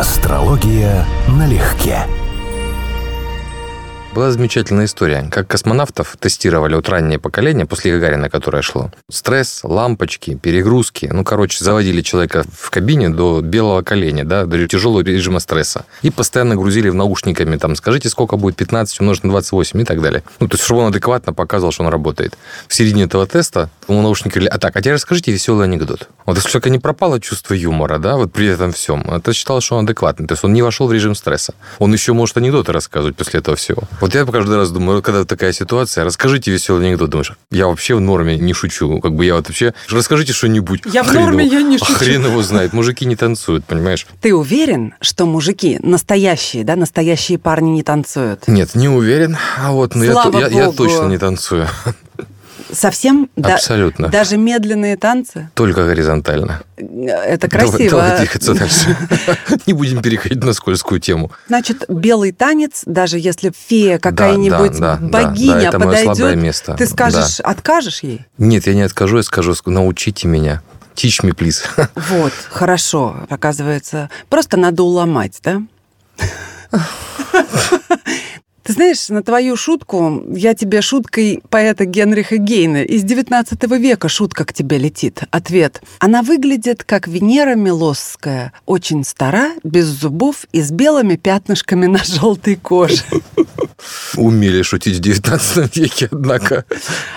Астрология налегке. Была замечательная история, как космонавтов тестировали вот раннее поколение, после Гагарина, которое шло. Стресс, лампочки, перегрузки. Ну, короче, заводили человека в кабине до белого коленя, да, до тяжелого режима стресса. И постоянно грузили в наушниками, там, скажите, сколько будет 15 умножить на 28 и так далее. Ну, то есть, чтобы он адекватно показывал, что он работает. В середине этого теста ему наушники говорили, а так, а теперь расскажите веселый анекдот. Вот если человека не пропало чувство юмора, да, вот при этом всем, это считал, что он адекватный. То есть, он не вошел в режим стресса. Он еще может анекдоты рассказывать после этого всего. Вот я каждый раз думаю, когда такая ситуация, расскажите веселый анекдот. Думаешь, я вообще в норме не шучу. Как бы я вот вообще... Расскажите что-нибудь. Я в норме, его, я не шучу. А хрен его знает. Мужики не танцуют, понимаешь? Ты уверен, что мужики настоящие, да, настоящие парни не танцуют? Нет, не уверен. А вот, я, Слава я, я богу. точно не танцую. Совсем? Да- Абсолютно. даже медленные танцы? Только горизонтально. Это Давай- красиво. Давай, двигаться дальше. Не будем переходить на скользкую тему. Значит, белый танец, даже если фея какая-нибудь да, да, да, богиня да, подойдет, место. ты скажешь, откажешь ей? Нет, я не откажу, я скажу, научите меня. Teach me, please. Вот, хорошо. Оказывается, просто надо уломать, да? Ты знаешь, на твою шутку я тебе шуткой поэта Генриха Гейна из XIX века шутка к тебе летит. Ответ. Она выглядит как Венера Милосская, очень стара, без зубов и с белыми пятнышками на желтой коже. Умели шутить в 19 веке, однако.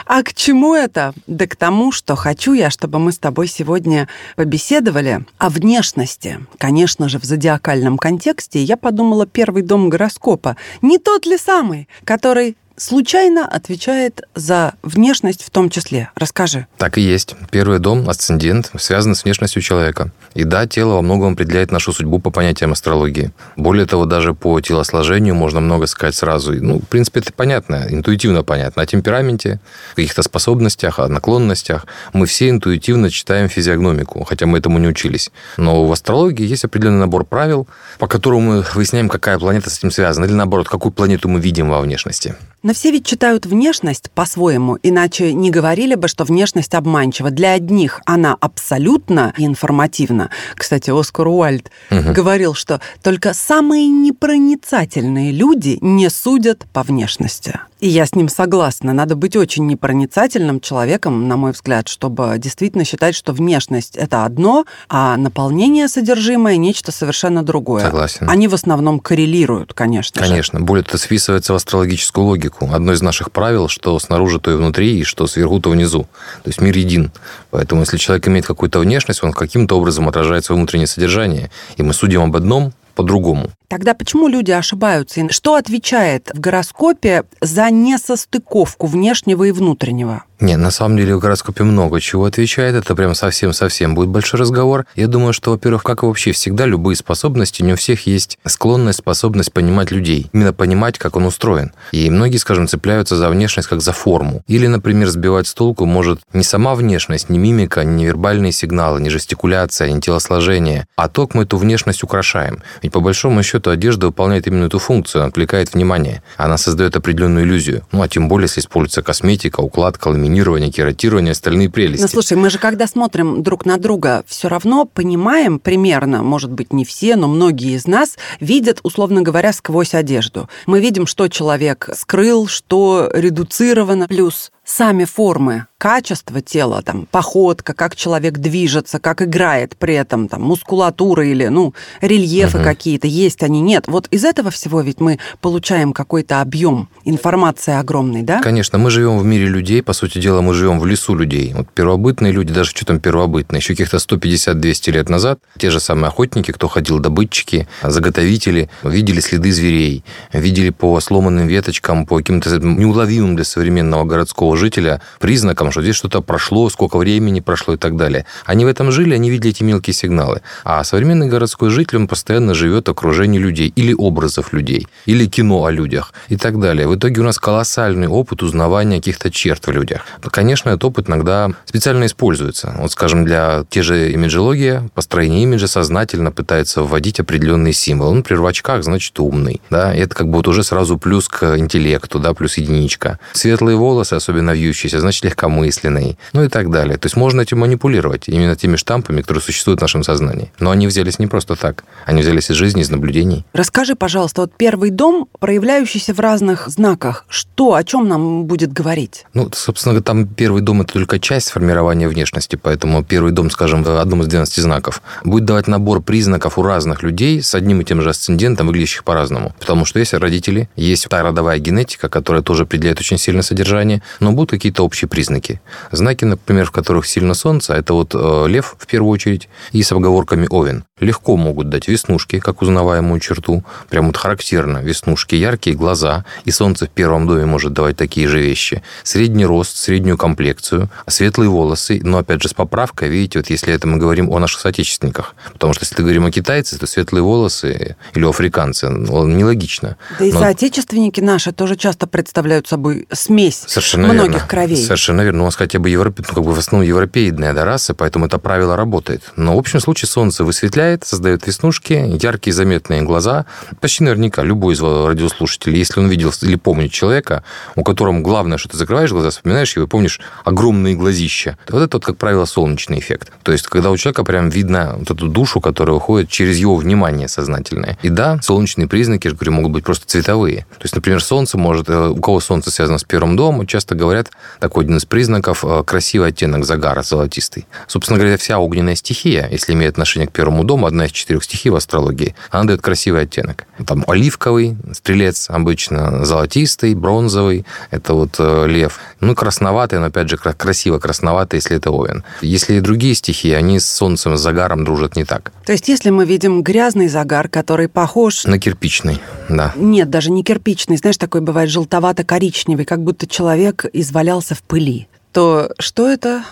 А к чему это? Да к тому, что хочу я, чтобы мы с тобой сегодня побеседовали о внешности. Конечно же, в зодиакальном контексте я подумала первый дом гороскопа. Не тот ли самый, который случайно отвечает за внешность в том числе? Расскажи. Так и есть. Первый дом, асцендент, связан с внешностью человека. И да, тело во многом определяет нашу судьбу по понятиям астрологии. Более того, даже по телосложению можно много сказать сразу. Ну, в принципе, это понятно, интуитивно понятно. О темпераменте, каких-то способностях, о наклонностях. Мы все интуитивно читаем физиогномику, хотя мы этому не учились. Но в астрологии есть определенный набор правил, по которому мы выясняем, какая планета с этим связана, или наоборот, какую планету мы видим во внешности. Но все ведь читают внешность по-своему, иначе не говорили бы, что внешность обманчива. Для одних она абсолютно информативна. Кстати, Оскар Уальд Мгм. говорил, что только самые непроницательные люди не судят по внешности. И я с ним согласна. Надо быть очень непроницательным человеком, на мой взгляд, чтобы действительно считать, что внешность — это одно, а наполнение содержимое — нечто совершенно другое. Согласен. Они в основном коррелируют, конечно же. Конечно. Более это вписывается в астрологическую логику. Одно из наших правил, что снаружи, то и внутри, и что сверху, то внизу. То есть мир един. Поэтому если человек имеет какую-то внешность, он каким-то образом отражает свое внутреннее содержание. И мы судим об одном по-другому. Тогда почему люди ошибаются? И Что отвечает в гороскопе за несостыковку внешнего и внутреннего? Не, на самом деле в гороскопе много чего отвечает. Это прям совсем-совсем будет большой разговор. Я думаю, что, во-первых, как и вообще всегда, любые способности, не у всех есть склонность, способность понимать людей. Именно понимать, как он устроен. И многие, скажем, цепляются за внешность как за форму. Или, например, сбивать с толку может не сама внешность, не мимика, не вербальные сигналы, не жестикуляция, не телосложение, а то, как мы эту внешность украшаем. Ведь по большому счету одежда выполняет именно эту функцию, отвлекает внимание. Она создает определенную иллюзию. Ну, а тем более, если используется косметика, укладка, ламинирование, кератирование, остальные прелести. Ну, слушай, мы же когда смотрим друг на друга, все равно понимаем примерно, может быть, не все, но многие из нас видят, условно говоря, сквозь одежду. Мы видим, что человек скрыл, что редуцировано. Плюс сами формы, качество тела, там, походка, как человек движется, как играет при этом, там, мускулатура или, ну, рельефы Мгм. какие-то, есть они, нет. Вот из этого всего ведь мы получаем какой-то объем информации огромный, да? Конечно, мы живем в мире людей, по сути дела, мы живем в лесу людей. Вот первобытные люди, даже что там первобытные, еще каких-то 150-200 лет назад, те же самые охотники, кто ходил, добытчики, заготовители, видели следы зверей, видели по сломанным веточкам, по каким-то неуловимым для современного городского жителя признакам, что здесь что-то прошло, сколько времени прошло и так далее. Они в этом жили, они видели эти мелкие сигналы. А современный городской житель, он постоянно живет в окружении людей или образов людей, или кино о людях и так далее. В итоге у нас колоссальный опыт узнавания каких-то черт в людях. Ну, Конечно, этот опыт иногда специально используется. Вот, скажем, для те же имиджология, построение имиджа сознательно пытается вводить определенные символы. Ну, например, в очках, значит, умный. Да? И это как бы вот уже сразу плюс к интеллекту, да, плюс единичка. Светлые волосы, особенно вьющийся, значит, легкомысленный, ну и так далее. То есть можно этим манипулировать именно теми штампами, которые существуют в нашем сознании. Но они взялись не просто так. Они взялись из жизни, из наблюдений. Расскажи, пожалуйста, вот первый дом, проявляющийся в разных знаках, что, о чем нам будет говорить? Ну, собственно, там первый дом – это только часть формирования внешности, поэтому первый дом, скажем, в одном из 12 знаков, будет давать набор признаков у разных людей с одним и тем же асцендентом, выглядящих по-разному. Потому что есть родители, есть та родовая генетика, которая тоже определяет очень сильно содержание, но будут какие-то общие признаки. Знаки, например, в которых сильно солнце, это вот э, лев в первую очередь, и с оговорками овен. Легко могут дать веснушки, как узнаваемую черту, прям вот характерно. Веснушки яркие, глаза, и солнце в первом доме может давать такие же вещи. Средний рост, среднюю комплекцию, светлые волосы, но опять же с поправкой, видите, вот если это мы говорим о наших соотечественниках, потому что если говорим о китайцах, то светлые волосы или о африканце, ну, нелогично. Да и но... соотечественники наши тоже часто представляют собой смесь Совершенно многих верно. кровей. Совершенно верно. У нас хотя бы европе... ну, как бы в основном европеидная да, раса, поэтому это правило работает. Но в общем случае солнце высветляет, создает веснушки, яркие заметные глаза. Почти наверняка любой из радиослушателей, если он видел или помнит человека, у которого главное, что ты закрываешь глаза, вспоминаешь его и помнишь огромные глазища. Вот это, вот, как правило, солнечный эффект. То есть, когда у человека прям видно вот эту душу, которая уходит через его внимание сознательное. И да, солнечные признаки, я же говорю, могут быть просто цветовые. То есть, например, солнце может... Э, у кого солнце связано с первым домом, часто говорят, такой один из признаков э, красивый оттенок загара золотистый. Собственно говоря, вся огненная стихия, если имеет отношение к первому дому, одна из четырех стихий в астрологии, она дает красивый оттенок. Там оливковый, стрелец обычно, золотистый, бронзовый, это вот э, лев. Ну, красноватый, но опять же красиво красноватый, если это овен. Если и другие стихии, они с солнцем, с загаром дружат не так. То есть, если мы видим грязный загар, который похож... На кирпичный, да. Нет, даже не кирпичный. Знаешь, такой бывает желтовато-коричневый, как будто человек извалялся в пыли то что это?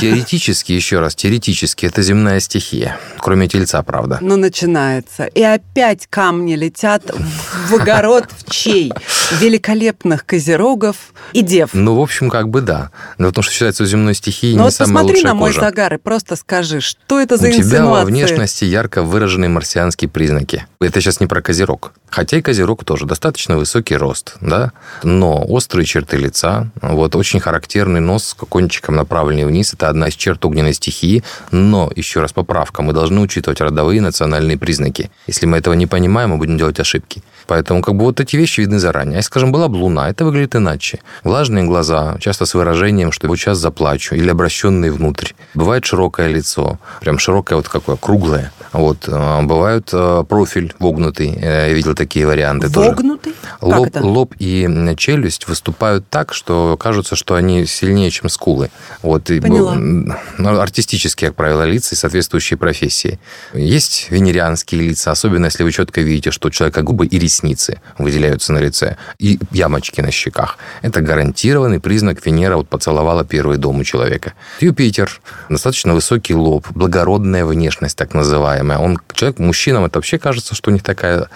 Теоретически, еще раз, теоретически, это земная стихия. Кроме тельца, правда. Ну, начинается. И опять камни летят в огород в чей? Великолепных козерогов и дев. Ну, в общем, как бы да. Но потому что считается земной стихией ну, не вот самая лучшая на мой загар и просто скажи, что это за У тебя во внешности ярко выраженные марсианские признаки. Это сейчас не про козерог. Хотя и козерог тоже достаточно высокий рост, да, но острые черты лица, вот очень характерный нос с кончиком направленный вниз, это одна из черт огненной стихии, но, еще раз поправка, мы должны учитывать родовые национальные признаки. Если мы этого не понимаем, мы будем делать ошибки. Поэтому как бы вот эти вещи видны заранее. Если, скажем, была бы луна, это выглядит иначе. Влажные глаза, часто с выражением, что вот сейчас заплачу, или обращенные внутрь. Бывает широкое лицо, прям широкое вот какое, круглое. Вот. А, бывают э, профиль вогнутый, э, я видел такие варианты вогнутый? тоже. Лоб, лоб и челюсть выступают так, что кажется, что они сильнее, чем скулы. Вот. Поняла. Ну, артистические, как правило, лица и соответствующие профессии. Есть венерианские лица, особенно если вы четко видите, что у человека губы и ресницы выделяются на лице, и ямочки на щеках. Это гарантированный признак Венера вот поцеловала первый дом у человека. Юпитер, достаточно высокий лоб, благородная внешность, так называемая. Он человек, мужчинам это вообще кажется, что у них такая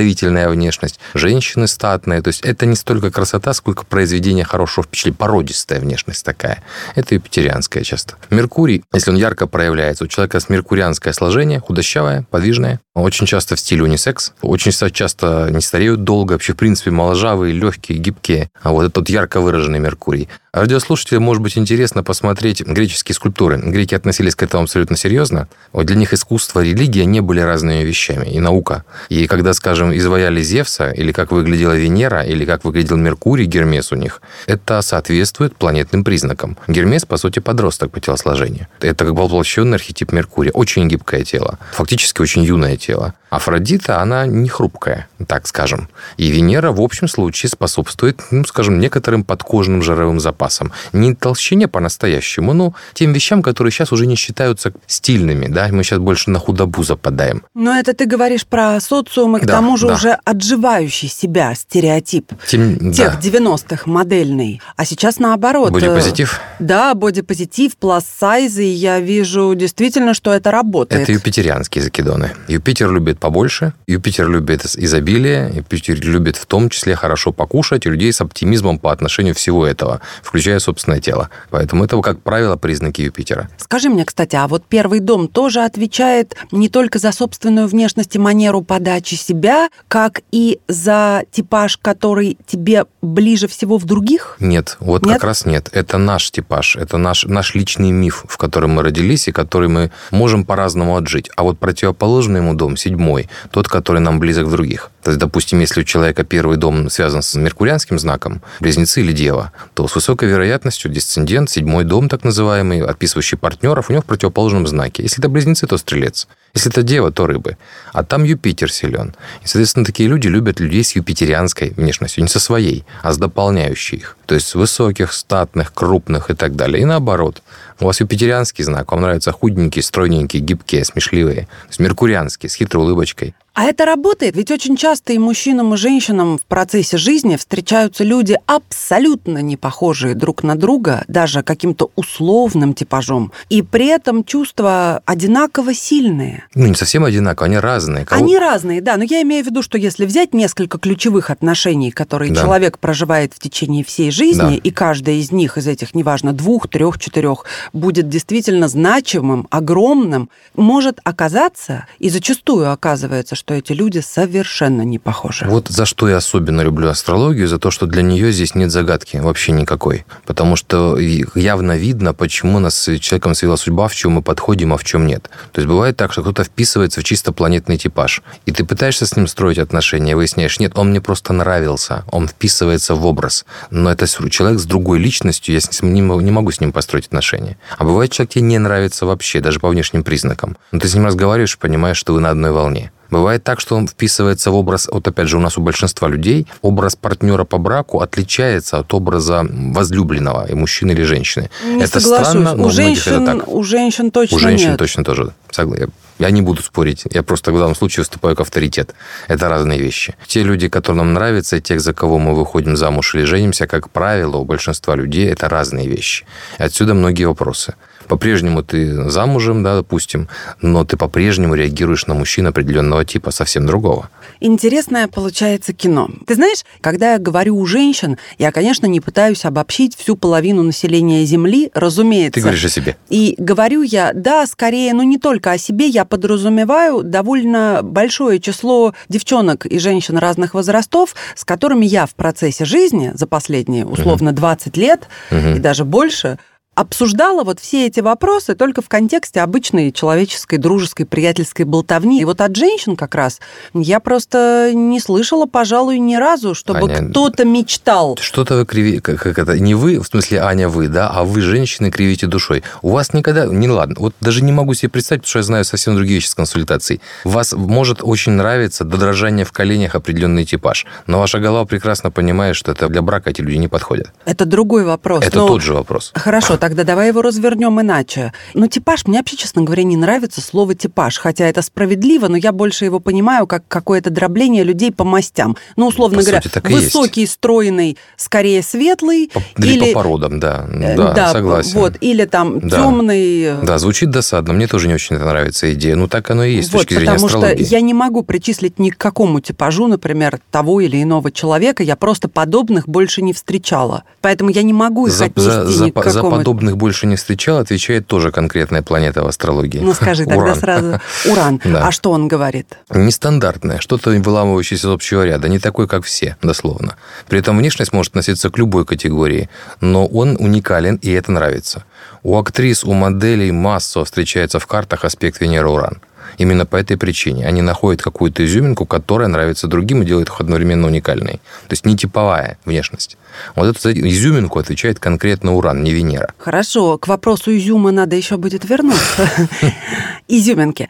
представительная внешность. Женщины статные. То есть это не столько красота, сколько произведение хорошего впечатления. Породистая внешность такая. Это юпитерианская часто. Меркурий, если он ярко проявляется, у человека с меркурианское сложение, худощавое, подвижное, очень часто в стиле унисекс. Очень часто не стареют долго, вообще, в принципе, моложавые, легкие, гибкие. А вот этот ярко выраженный Меркурий. Радиослушателям может быть интересно посмотреть греческие скульптуры. Греки относились к этому абсолютно серьезно. Вот для них искусство, религия не были разными вещами, и наука. И когда, скажем, изваяли Зевса, или как выглядела Венера, или как выглядел Меркурий, Гермес у них, это соответствует планетным признакам. Гермес, по сути, подросток по телосложению. Это как бы воплощенный архетип Меркурия. Очень гибкое тело. Фактически очень юное тело. Афродита, она не хрупкая, так скажем. И Венера в общем случае способствует, ну, скажем, некоторым подкожным жировым запасам. Не толщине по-настоящему, но тем вещам, которые сейчас уже не считаются стильными, да, мы сейчас больше на худобу западаем. Но это ты говоришь про социум и к да, тому же да. уже отживающий себя стереотип тем, тех да. 90-х модельный. А сейчас наоборот. Бодипозитив? Да, бодипозитив, плюс-сайзы, я вижу действительно, что это работает. Это юпитерианские закидоны. Юпитер любит побольше. Юпитер любит изобилие. Юпитер любит в том числе хорошо покушать и людей с оптимизмом по отношению всего этого, включая собственное тело. Поэтому это, как правило, признаки Юпитера. Скажи мне, кстати, а вот первый дом тоже отвечает не только за собственную внешность и манеру подачи себя, себя, как и за типаж, который тебе ближе всего в других? Нет, вот Нет? как раз нет. Это наш типаж, это наш, наш личный миф, в котором мы родились и который мы можем по-разному отжить. А вот противоположный ему дом, седьмой, тот, который нам близок в других. То есть, допустим, если у человека первый дом связан с меркурианским знаком, близнецы или дева, то с высокой вероятностью десцендент, седьмой дом так называемый, описывающий партнеров, у него в противоположном знаке. Если это близнецы, то стрелец. Если это дева, то рыбы. А там Юпитер силен. Соответственно, такие люди любят людей с юпитерианской внешностью, не со своей, а с дополняющей их. То есть высоких, статных, крупных и так далее. И наоборот. У вас юпитерианский знак, вам нравятся худенькие, стройненькие, гибкие, смешливые. То есть меркурианский, с хитрой улыбочкой. А это работает, ведь очень часто и мужчинам, и женщинам в процессе жизни встречаются люди абсолютно не похожие друг на друга, даже каким-то условным типажом, и при этом чувства одинаково сильные. Ну, не совсем одинаково, они разные. Кого- Они разные, да, но я имею в виду, что если взять несколько ключевых отношений, которые Да. человек проживает в течение всей жизни, Да. и каждая из них, из этих, неважно, двух, трех, четырех, будет действительно значимым, огромным, может оказаться, и зачастую оказывается, что эти люди совершенно не похожи. Вот за что я особенно люблю астрологию, за то, что для нее здесь нет загадки вообще никакой. Потому что явно видно, почему нас с человеком свела судьба, в чем мы подходим, а в чем нет. То есть бывает так, что кто-то вписывается в чисто планетный типаж. И ты пытаешься с ним строить отношения, выясняешь, нет, он мне просто нравился, он вписывается в образ. Но это человек с другой личностью, я с ним не могу с ним построить отношения. А бывает, человек тебе не нравится вообще, даже по внешним признакам. Но ты с ним разговариваешь, понимаешь, что вы на одной волне. Бывает так, что он вписывается в образ, вот опять же, у нас у большинства людей образ партнера по браку отличается от образа возлюбленного, и мужчины или женщины. Не это соглашусь. странно, но у у многих женщин, это так. у женщин точно У женщин нет. точно тоже. Согла- Я, я не буду спорить. Я просто в данном случае выступаю как авторитет. Это разные вещи. Те люди, которые нам нравятся, и тех, за кого мы выходим замуж или женимся, как правило, у большинства людей это разные вещи. И отсюда многие вопросы. По-прежнему ты замужем, да, допустим, но ты по-прежнему реагируешь на мужчин определенного типа, совсем другого. Интересное получается кино. Ты знаешь, когда я говорю у женщин, я, конечно, не пытаюсь обобщить всю половину населения Земли, разумеется. Ты говоришь о себе. И говорю я, да, скорее, ну не только о себе, я подразумеваю довольно большое число девчонок и женщин разных возрастов, с которыми я в процессе жизни за последние, условно, 20 лет Мгм. и даже больше обсуждала вот все эти вопросы только в контексте обычной человеческой, дружеской, приятельской болтовни. И вот от женщин как раз я просто не слышала, пожалуй, ни разу, чтобы Аня, кто-то мечтал. Что-то вы кривите, как, это, не вы, в смысле Аня вы, да, а вы, женщины, кривите душой. У вас никогда, не ладно, вот даже не могу себе представить, потому что я знаю совсем другие вещи с консультацией. Вас может очень нравиться до дрожания в коленях определенный типаж, но ваша голова прекрасно понимает, что это для брака эти люди не подходят. Это другой вопрос. Это но- тот же вопрос. Хорошо, тогда давай его развернем иначе. Ну, типаж, мне вообще, честно говоря, не нравится слово типаж, хотя это справедливо, но я больше его понимаю как какое-то дробление людей по мастям. Ну, условно По говоря, сути, и есть. высокий, стройный, скорее светлый, По, или, или по породам, да. э, Да, согласен. вот, или там Да. темный. Да, звучит досадно. Мне тоже не очень это нравится идея. Ну, так оно и есть Вот, с точки зрения потому астрологии. что я не могу причислить ни к какому типажу, например, того или иного человека. Я просто подобных больше не встречала. Поэтому я не могу их За, отнести за- за ни к по- за какому подобных больше не встречал, отвечает тоже конкретная планета в астрологии. Ну, скажи тогда Уран. сразу. Уран. Да. А что он говорит? Нестандартное, что-то выламывающееся из общего ряда, не такой, как все, дословно. При этом внешность может относиться к любой категории, но он уникален, и это нравится. У актрис, у моделей массово встречается в картах аспект Венера-Уран. Именно по этой причине они находят какую-то изюминку, которая нравится другим и делает их одновременно уникальной. То есть не типовая внешность. Вот эту изюминку отвечает конкретно Уран, не Венера. Хорошо, к вопросу изюма надо еще будет вернуться. Изюминки.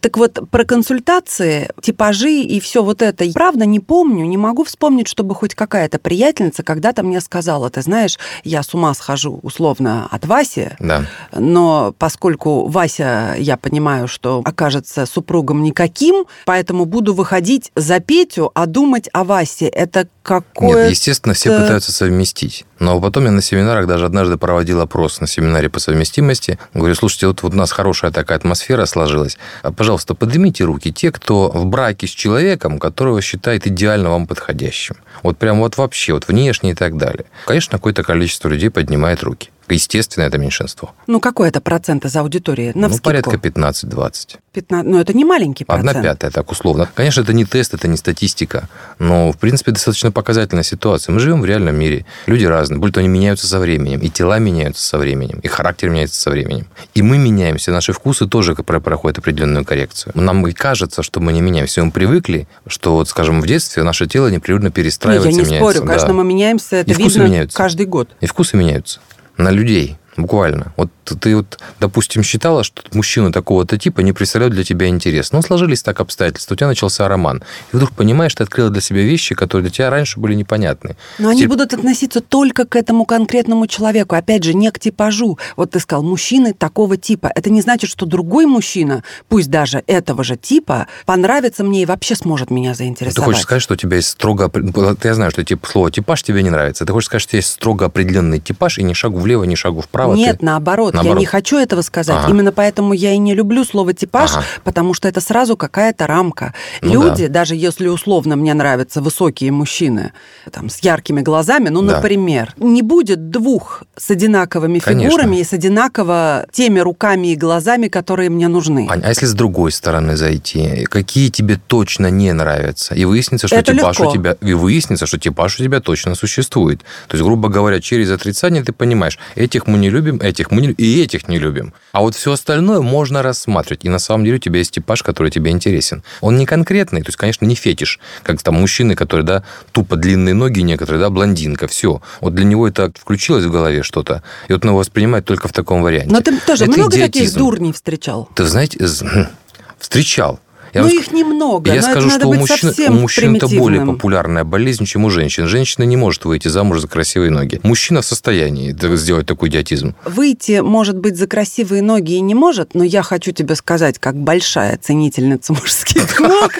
Так вот, про консультации, типажи и все вот это, правда, не помню, не могу вспомнить, чтобы хоть какая-то приятельница когда-то мне сказала, ты знаешь, я с ума схожу условно от Васи, Да. но поскольку Вася, я понимаю, что окажется супругом никаким, поэтому буду выходить за Петю, а думать о Васе. Это какое Нет, естественно, все пытаются совместить. Но потом я на семинарах даже однажды проводил опрос на семинаре по совместимости. Говорю, слушайте, вот, вот у нас хорошая такая атмосфера сложилась. А, Пожалуйста, поднимите руки те, кто в браке с человеком, которого считает идеально вам подходящим. Вот прям вот вообще, вот внешне и так далее. Конечно, какое-то количество людей поднимает руки. Естественно, это меньшинство. Ну, какой это процент из аудитории? На ну, порядка 15-20. 15, ну, это не маленький процент. Одна пятая, так условно. Конечно, это не тест, это не статистика, но, в принципе, достаточно показательная ситуация. Мы живем в реальном мире. Люди разные, будь то они меняются со временем, и тела меняются со временем, и характер меняется со временем. И мы меняемся, наши вкусы тоже проходят определенную коррекцию. Нам и кажется, что мы не меняемся. Мы привыкли, что, вот, скажем, в детстве наше тело непрерывно перестраивается, Я не меняется. спорю, конечно, да. мы меняемся, это и видно меняются. каждый год. И вкусы меняются на людей. Буквально. Вот ты вот, допустим, считала, что мужчина такого-то типа не представляют для тебя интерес. Но сложились так обстоятельства, у тебя начался роман. И вдруг понимаешь, ты открыла для себя вещи, которые для тебя раньше были непонятны. Но они Тип... будут относиться только к этому конкретному человеку. Опять же, не к типажу. Вот ты сказал, мужчины такого типа. Это не значит, что другой мужчина, пусть даже этого же типа, понравится мне и вообще сможет меня заинтересовать. Ты хочешь сказать, что у тебя есть строго... Я знаю, что тип, слово типаж тебе не нравится. Ты хочешь сказать, что есть строго определенный типаж, и ни шагу влево, ни шагу вправо? Нет, ты... наоборот. наоборот. Я не хочу этого сказать. Ага. Именно поэтому я и не люблю слово типаж, ага. потому что это сразу какая-то рамка. Ну, Люди, да. даже если условно мне нравятся высокие мужчины, там, с яркими глазами, ну, да. например, не будет двух с одинаковыми Конечно. фигурами и с одинаково теми руками и глазами, которые мне нужны. Ань, а если с другой стороны зайти, какие тебе точно не нравятся? И выяснится, что это типаж легко. у тебя... И выяснится, что типаж у тебя точно существует. То есть, грубо говоря, через отрицание ты понимаешь, этих мы не любим, этих мы не и этих не любим. А вот все остальное можно рассматривать. И на самом деле у тебя есть типаж, который тебе интересен. Он не конкретный, то есть, конечно, не фетиш, как там мужчины, которые, да, тупо длинные ноги, некоторые, да, блондинка, все. Вот для него это включилось в голове что-то, и вот он его воспринимает только в таком варианте. Но ты тоже это много идиотизм. таких дурней встречал? Ты знаете, встречал. Я ну, их немного. Я скажу, что у мужчин, у мужчин это более популярная болезнь, чем у женщин. Женщина не может выйти замуж за красивые ноги. Мужчина в состоянии сделать такой идиотизм. Выйти, может быть, за красивые ноги и не может, но я хочу тебе сказать, как большая ценительница мужских ног,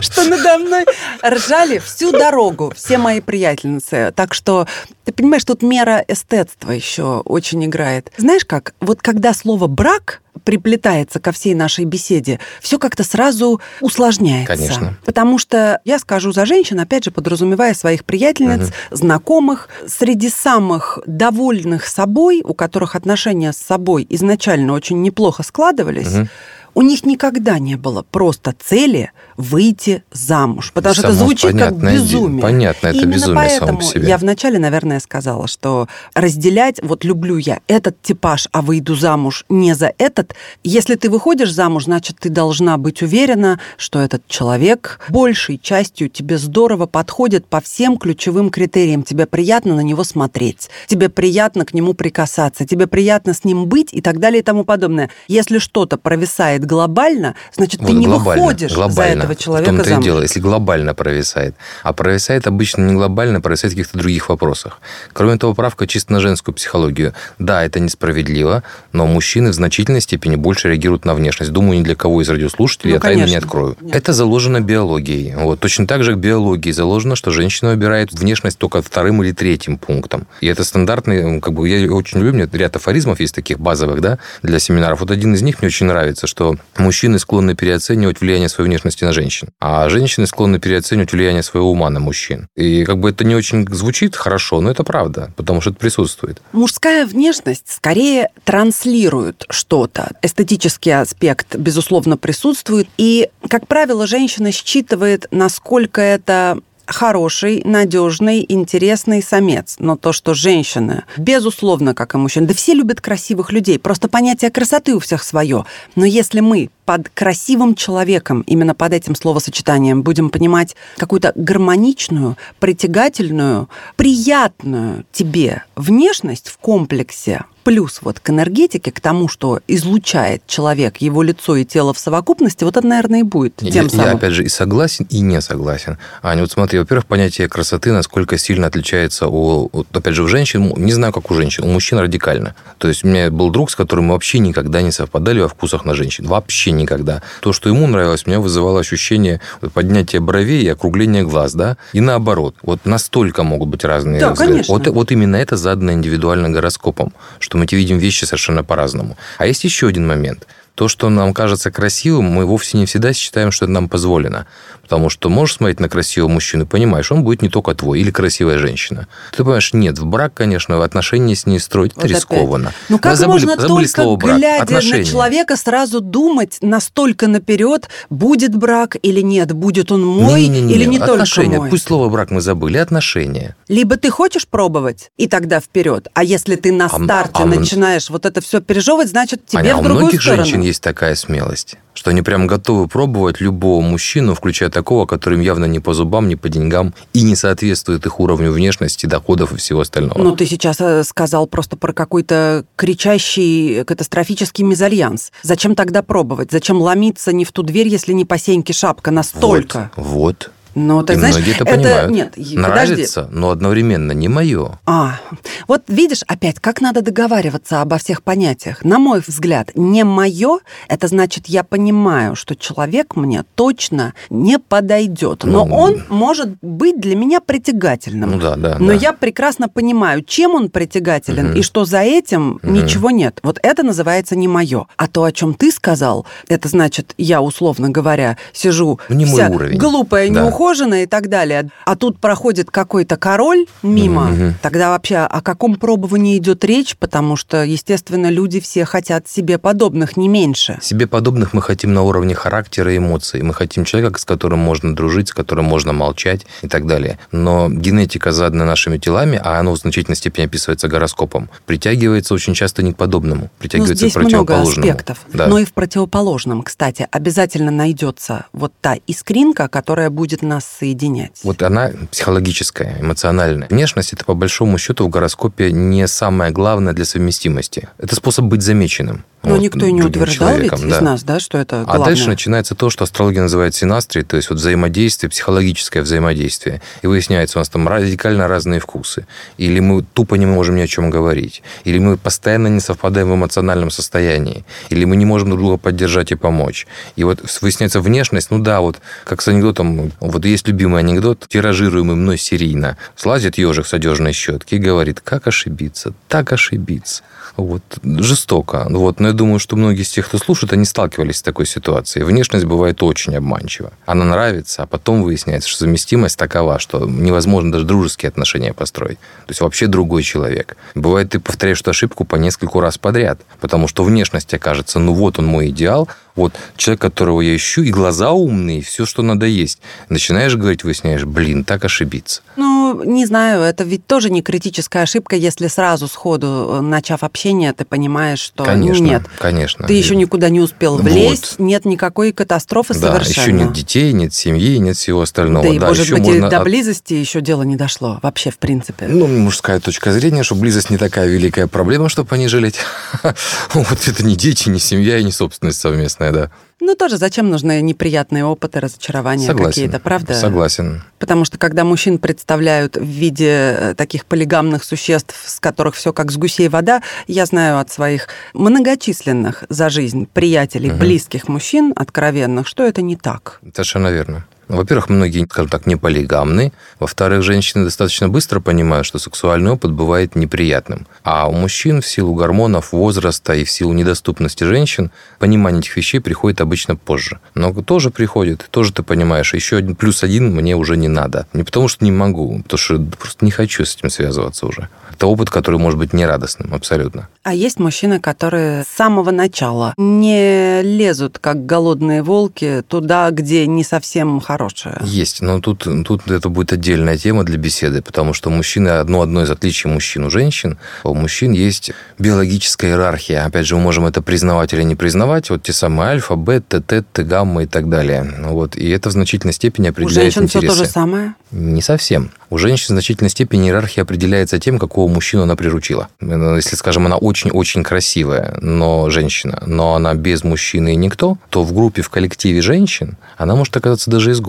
что надо мной ржали всю дорогу все мои приятельницы. Так что, ты понимаешь, тут мера эстетства еще очень играет. Знаешь как, вот когда слово «брак» приплетается ко всей нашей беседе, все как-то сразу усложняется. Конечно. Потому что я скажу за женщин, опять же, подразумевая своих приятельниц, угу. знакомых, среди самых довольных собой, у которых отношения с собой изначально очень неплохо складывались, угу у них никогда не было просто цели выйти замуж, потому что это звучит как безумие. Понятно, это Именно безумие поэтому по себе. Я вначале, наверное, сказала, что разделять, вот люблю я этот типаж, а выйду замуж не за этот. Если ты выходишь замуж, значит, ты должна быть уверена, что этот человек большей частью тебе здорово подходит по всем ключевым критериям. Тебе приятно на него смотреть, тебе приятно к нему прикасаться, тебе приятно с ним быть и так далее и тому подобное. Если что-то провисает провисает глобально, значит, вот ты не глобально, выходишь глобально. за этого человека в том-то замуж. и дело, если глобально провисает. А провисает обычно не глобально, провисает в каких-то других вопросах. Кроме того, правка чисто на женскую психологию. Да, это несправедливо, но мужчины в значительной степени больше реагируют на внешность. Думаю, ни для кого из радиослушателей ну, я тайну не открою. Нет. Это заложено биологией. Вот. Точно так же в биологии заложено, что женщина выбирает внешность только вторым или третьим пунктом. И это стандартный, как бы, я очень люблю, мне ряд афоризмов есть таких базовых, да, для семинаров. Вот один из них мне очень нравится, что мужчины склонны переоценивать влияние своей внешности на женщин, а женщины склонны переоценивать влияние своего ума на мужчин. И как бы это не очень звучит хорошо, но это правда, потому что это присутствует. Мужская внешность скорее транслирует что-то. Эстетический аспект, безусловно, присутствует. И, как правило, женщина считывает, насколько это хороший, надежный, интересный самец. Но то, что женщины, безусловно, как и мужчины, да все любят красивых людей, просто понятие красоты у всех свое. Но если мы под красивым человеком, именно под этим словосочетанием, будем понимать какую-то гармоничную, притягательную, приятную тебе внешность в комплексе, плюс вот к энергетике, к тому, что излучает человек, его лицо и тело в совокупности, вот это, наверное, и будет тем я, самым. Я, опять же, и согласен, и не согласен. Аня, вот смотри, во-первых, понятие красоты, насколько сильно отличается у, опять же, у женщин, не знаю, как у женщин, у мужчин радикально. То есть у меня был друг, с которым мы вообще никогда не совпадали во вкусах на женщин. Вообще никогда. То, что ему нравилось, меня вызывало ощущение поднятия бровей и округления глаз, да, и наоборот. Вот настолько могут быть разные да, взгляды. Конечно. Вот, вот именно это задано индивидуально гороскопом, что мы видим вещи совершенно по-разному. А есть еще один момент – То, что нам кажется красивым, мы вовсе не всегда считаем, что это нам позволено. Потому что можешь смотреть на красивого мужчину, понимаешь, он будет не только твой, или красивая женщина. Ты понимаешь, нет, в брак, конечно, в отношения с ней строить вот рискованно. Опять. Ну как забыли, можно забыли только слово брак, глядя отношения. на человека сразу думать настолько наперед, будет брак или нет, будет он мой не, не, не, или не отношения. только мой. Пусть слово брак мы забыли, отношения. Либо ты хочешь пробовать, и тогда вперед. А если ты на а старте а, начинаешь а вот это все пережевывать, значит тебе а, в другую сторону. женщин есть такая смелость что они прям готовы пробовать любого мужчину, включая такого, который им явно не по зубам, не по деньгам и не соответствует их уровню внешности, доходов и всего остального. Ну, ты сейчас э, сказал просто про какой-то кричащий катастрофический мезальянс. Зачем тогда пробовать? Зачем ломиться не в ту дверь, если не по сеньке шапка настолько? Вот, вот. Но ты и знаешь, многие это, это понимают. Нет, Нравится, подожди. но одновременно не мое. А, вот видишь, опять, как надо договариваться обо всех понятиях. На мой взгляд, не мое, это значит, я понимаю, что человек мне точно не подойдет. Но ну, он может быть для меня притягательным. Ну да, да. Но да. я прекрасно понимаю, чем он притягателен угу. и что за этим угу. ничего нет. Вот это называется не мое. А то, о чем ты сказал, это значит, я, условно говоря, сижу не вся глупая, да. неухоженная, ухоженно и так далее, а тут проходит какой-то король мимо, mm-hmm. тогда вообще о каком пробовании идет речь? Потому что, естественно, люди все хотят себе подобных, не меньше. Себе подобных мы хотим на уровне характера и эмоций. Мы хотим человека, с которым можно дружить, с которым можно молчать и так далее. Но генетика задана нашими телами, а оно в значительной степени описывается гороскопом, притягивается очень часто не к подобному, притягивается ну, здесь к противоположному. много аспектов. Да. Но и в противоположном, кстати, обязательно найдется вот та искринка, которая будет нас соединять? Вот она психологическая, эмоциональная. Внешность – это, по большому счету, в гороскопе не самое главное для совместимости. Это способ быть замеченным. Но вот, никто и не утверждал ведь да. из нас, да, что это главное. А дальше начинается то, что астрология называет синастрией, то есть вот взаимодействие, психологическое взаимодействие. И выясняется, у нас там радикально разные вкусы. Или мы тупо не можем ни о чем говорить. Или мы постоянно не совпадаем в эмоциональном состоянии. Или мы не можем друг друга поддержать и помочь. И вот выясняется внешность, ну да, вот как с анекдотом, вот есть любимый анекдот, тиражируемый мной серийно. Слазит ежик с одежной щетки и говорит, как ошибиться, так ошибиться. Вот, жестоко. Вот, но я думаю, что многие из тех, кто слушает, они сталкивались с такой ситуацией. Внешность бывает очень обманчива. Она нравится, а потом выясняется, что заместимость такова, что невозможно даже дружеские отношения построить. То есть вообще другой человек. Бывает, ты повторяешь эту ошибку по нескольку раз подряд, потому что внешность окажется, ну вот он мой идеал, вот человек, которого я ищу, и глаза умные, и все, что надо есть. Начинаешь говорить, выясняешь, блин, так ошибиться. Ну, не знаю, это ведь тоже не критическая ошибка, если сразу сходу, э, начав общение, ты понимаешь, что конечно, нет. Конечно. Ты еще никуда не успел влезть, вот. нет никакой катастрофы да, совершенно. еще нет детей, нет семьи, нет всего остального. Да, и, да, может быть, можно... до близости еще дело не дошло, вообще, в принципе. Ну, мужская точка зрения, что близость не такая великая проблема, чтобы не жалеть. Вот это не дети, не семья и не собственность совместная интересное, да. Ну, тоже зачем нужны неприятные опыты, разочарования какие-то, правда? Согласен. Потому что когда мужчин представляют в виде э, таких полигамных существ, с которых все как с гусей вода, я знаю от своих многочисленных за жизнь приятелей, угу. близких мужчин, откровенных, что это не так. Совершенно верно. Во-первых, многие, скажем так, не полигамны. Во-вторых, женщины достаточно быстро понимают, что сексуальный опыт бывает неприятным. А у мужчин в силу гормонов, возраста и в силу недоступности женщин понимание этих вещей приходит обычно позже. Но тоже приходит, тоже ты понимаешь, еще один плюс один мне уже не надо. Не потому что не могу, потому что просто не хочу с этим связываться уже. Это опыт, который может быть нерадостным, абсолютно. А есть мужчины, которые с самого начала не лезут, как голодные волки, туда, где не совсем хорошее. Есть, но тут, тут это будет отдельная тема для беседы, потому что мужчины, одно, одно из отличий мужчин у женщин, у мужчин есть биологическая иерархия. Опять же, мы можем это признавать или не признавать. Вот те самые альфа, бета, тета, гамма и так далее. Вот. И это в значительной степени определяет У женщин интересы. все то же самое? Не совсем. У женщин в значительной степени иерархия определяется тем, какого мужчину она приручила. Если, скажем, она очень-очень красивая, но женщина, но она без мужчины и никто, то в группе, в коллективе женщин она может оказаться даже изгоем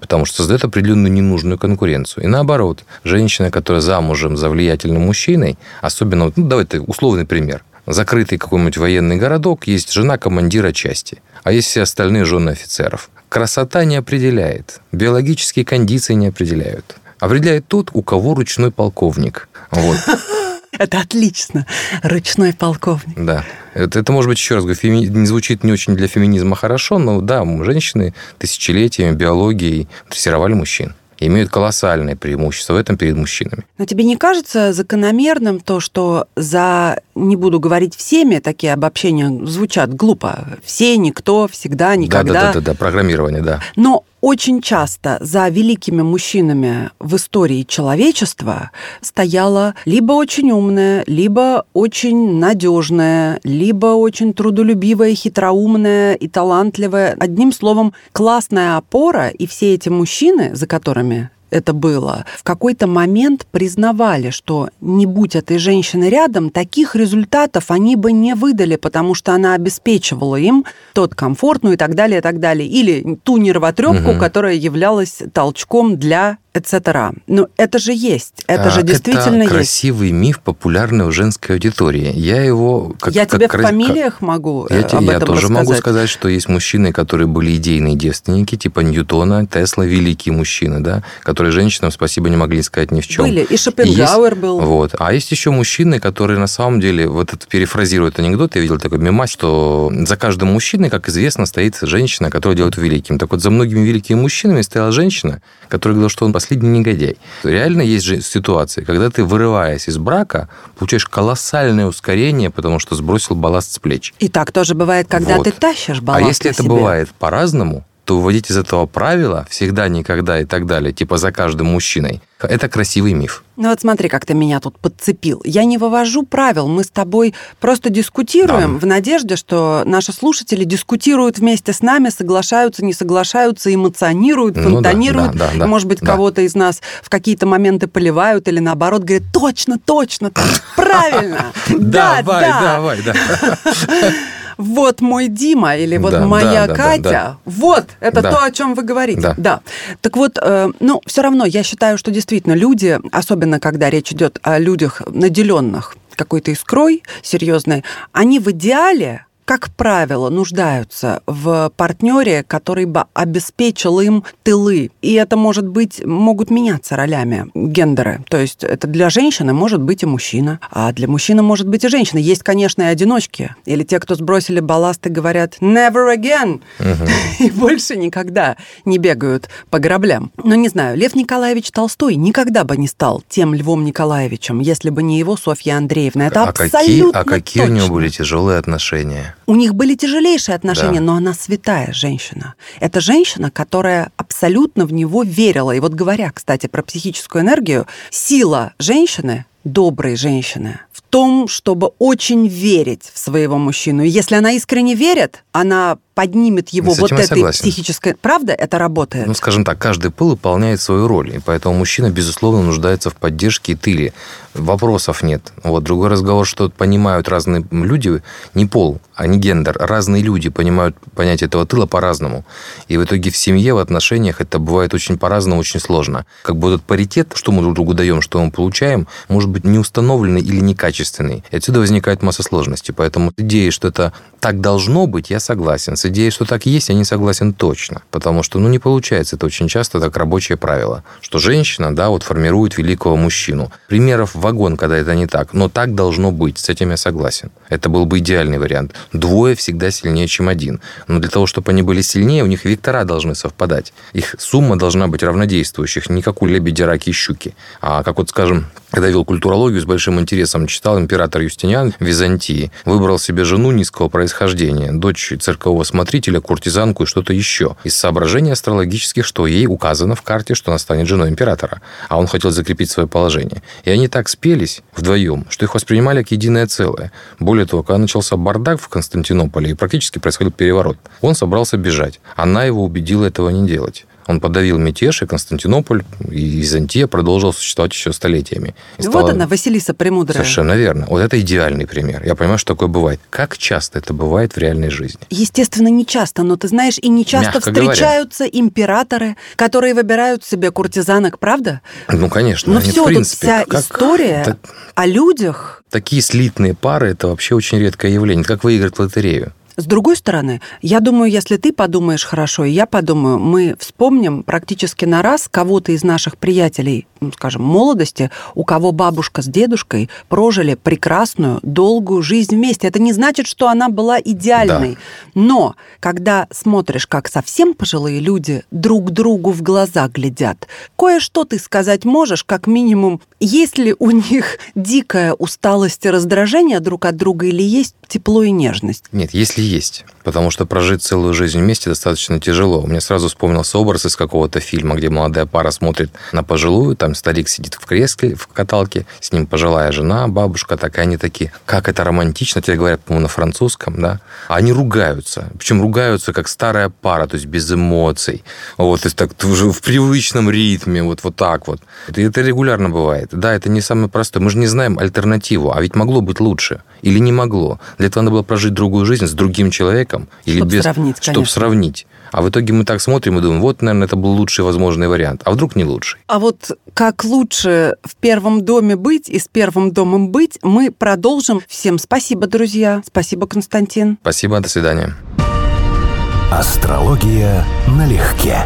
потому что создает определенную ненужную конкуренцию. И наоборот, женщина, которая замужем за влиятельным мужчиной, особенно, ну, давайте условный пример, закрытый какой-нибудь военный городок, есть жена командира части, а есть все остальные жены офицеров. Красота не определяет, биологические кондиции не определяют. Определяет тот, у кого ручной полковник. Вот. Это отлично. Ручной полковник. Да. Это, это, может быть, еще раз говорю, феми... не звучит не очень для феминизма хорошо, но да, женщины тысячелетиями биологией дрессировали мужчин имеют колоссальное преимущество в этом перед мужчинами. Но тебе не кажется закономерным то, что за, не буду говорить всеми, такие обобщения звучат глупо. Все, никто, всегда, никогда. Да-да-да, программирование, да. Но очень часто за великими мужчинами в истории человечества стояла либо очень умная, либо очень надежная, либо очень трудолюбивая, хитроумная и талантливая. Одним словом, классная опора, и все эти мужчины, за которыми это было, в какой-то момент признавали, что не будь этой женщины рядом, таких результатов они бы не выдали, потому что она обеспечивала им тот комфорт, ну и так далее, и так далее. Или ту нервотрепку, угу. которая являлась толчком для etc. Ну, это же есть, это а, же действительно это красивый есть. миф, популярный в женской аудитории. Я его... Как, я как тебе крас... в фамилиях могу я, э, об я этом тоже рассказать. могу сказать, что есть мужчины, которые были идейные девственники, типа Ньютона, Тесла, великие мужчины, да, которые женщинам спасибо не могли сказать ни в чем. Были, и Шопенгауэр есть, был. Вот. А есть еще мужчины, которые на самом деле, вот это перефразируют анекдот, я видел такой мемас, что за каждым мужчиной, как известно, стоит женщина, которая делает великим. Так вот, за многими великими мужчинами стояла женщина, которая говорила, что он последний негодяй. Реально есть же ситуации, когда ты, вырываясь из брака, получаешь колоссальное ускорение, потому что сбросил балласт с плеч. И так тоже бывает, когда вот. ты тащишь балласт А если это себе? бывает по-разному, то выводить из этого правила всегда, никогда и так далее, типа за каждым мужчиной, это красивый миф. Ну вот смотри, как ты меня тут подцепил. Я не вывожу правил, мы с тобой просто дискутируем да. в надежде, что наши слушатели дискутируют вместе с нами, соглашаются, не соглашаются, эмоционируют, фонтанируют. Ну, да, да, да, Может быть, да. кого-то из нас в какие-то моменты поливают или наоборот говорят, точно, точно, правильно. Давай, давай, да. вот мой Дима или вот да, моя да, Катя, да, да. вот, это да. то, о чем вы говорите. Да. да. Так вот, э, ну, все равно я считаю, что действительно люди, особенно когда речь идет о людях, наделенных какой-то искрой серьезной, они в идеале как правило, нуждаются в партнере, который бы обеспечил им тылы. И это может быть, могут меняться ролями гендеры. То есть это для женщины может быть и мужчина, а для мужчины может быть и женщина. Есть, конечно, и одиночки. Или те, кто сбросили балласт и говорят «never again», угу. и больше никогда не бегают по граблям. Но не знаю, Лев Николаевич Толстой никогда бы не стал тем Львом Николаевичем, если бы не его Софья Андреевна. Это а абсолютно какие, А какие точно. у него были тяжелые отношения? У них были тяжелейшие отношения, да. но она святая женщина. Это женщина, которая абсолютно в него верила. И вот говоря, кстати, про психическую энергию, сила женщины доброй женщины в том, чтобы очень верить в своего мужчину. И если она искренне верит, она поднимет его вот этой согласен. психической... Правда, это работает? Ну, скажем так, каждый пыл выполняет свою роль, и поэтому мужчина, безусловно, нуждается в поддержке и тыле. Вопросов нет. Вот другой разговор, что понимают разные люди, не пол, а не гендер, разные люди понимают понятие этого тыла по-разному. И в итоге в семье, в отношениях это бывает очень по-разному, очень сложно. Как бы этот паритет, что мы друг другу даем, что мы получаем, может быть не установленный или некачественный. И отсюда возникает масса сложностей. Поэтому идея, что это так должно быть, я согласен. С идеей, что так есть, я не согласен точно. Потому что, ну, не получается. Это очень часто так рабочее правило. Что женщина, да, вот формирует великого мужчину. Примеров вагон, когда это не так. Но так должно быть. С этим я согласен. Это был бы идеальный вариант. Двое всегда сильнее, чем один. Но для того, чтобы они были сильнее, у них вектора должны совпадать. Их сумма должна быть равнодействующих. Не как у лебеди, раки и щуки. А как вот, скажем, когда вел культурологию, с большим интересом читал император Юстиниан Византии. Выбрал себе жену низкого происхождения, дочь циркового смотрителя, куртизанку и что-то еще. Из соображений астрологических, что ей указано в карте, что она станет женой императора. А он хотел закрепить свое положение. И они так спелись вдвоем, что их воспринимали как единое целое. Более того, когда начался бардак в Константинополе и практически происходил переворот, он собрался бежать. Она его убедила этого не делать. Он подавил мятеж, и Константинополь и Византия продолжил существовать еще столетиями. И вот стала... она, Василиса Премудрая. Совершенно верно. Вот это идеальный пример. Я понимаю, что такое бывает. Как часто это бывает в реальной жизни? Естественно, не часто, но ты знаешь, и не часто Мягко встречаются говоря. императоры, которые выбирают себе куртизанок, правда? Ну, конечно. Но все, тут вся как... история это... о людях. Такие слитные пары – это вообще очень редкое явление. Это как выиграть лотерею. С другой стороны, я думаю, если ты подумаешь хорошо, и я подумаю, мы вспомним практически на раз кого-то из наших приятелей, ну, скажем, молодости, у кого бабушка с дедушкой прожили прекрасную, долгую жизнь вместе. Это не значит, что она была идеальной. Да. Но когда смотришь, как совсем пожилые люди друг другу в глаза глядят, кое-что ты сказать можешь, как минимум, есть ли у них дикая усталость и раздражение друг от друга или есть тепло и нежность? Нет, если есть. Потому что прожить целую жизнь вместе достаточно тяжело. Меня сразу вспомнился образ из какого-то фильма, где молодая пара смотрит на пожилую, там старик сидит в кресле, в каталке, с ним пожилая жена, бабушка такая, они такие, как это романтично, тебе говорят, по-моему, на французском, да, они ругаются. Причем ругаются как старая пара, то есть без эмоций. Вот, то есть так уже в привычном ритме, вот, вот так вот. И это регулярно бывает. Да, это не самое простое. Мы же не знаем альтернативу, а ведь могло быть лучше или не могло. Для этого надо было прожить другую жизнь с другим человеком или чтобы без, сравнить, чтобы сравнить. А в итоге мы так смотрим и думаем, вот, наверное, это был лучший возможный вариант. А вдруг не лучший? А вот как лучше в первом доме быть и с первым домом быть, мы продолжим. Всем спасибо, друзья. Спасибо, Константин. Спасибо, до свидания. Астрология налегке.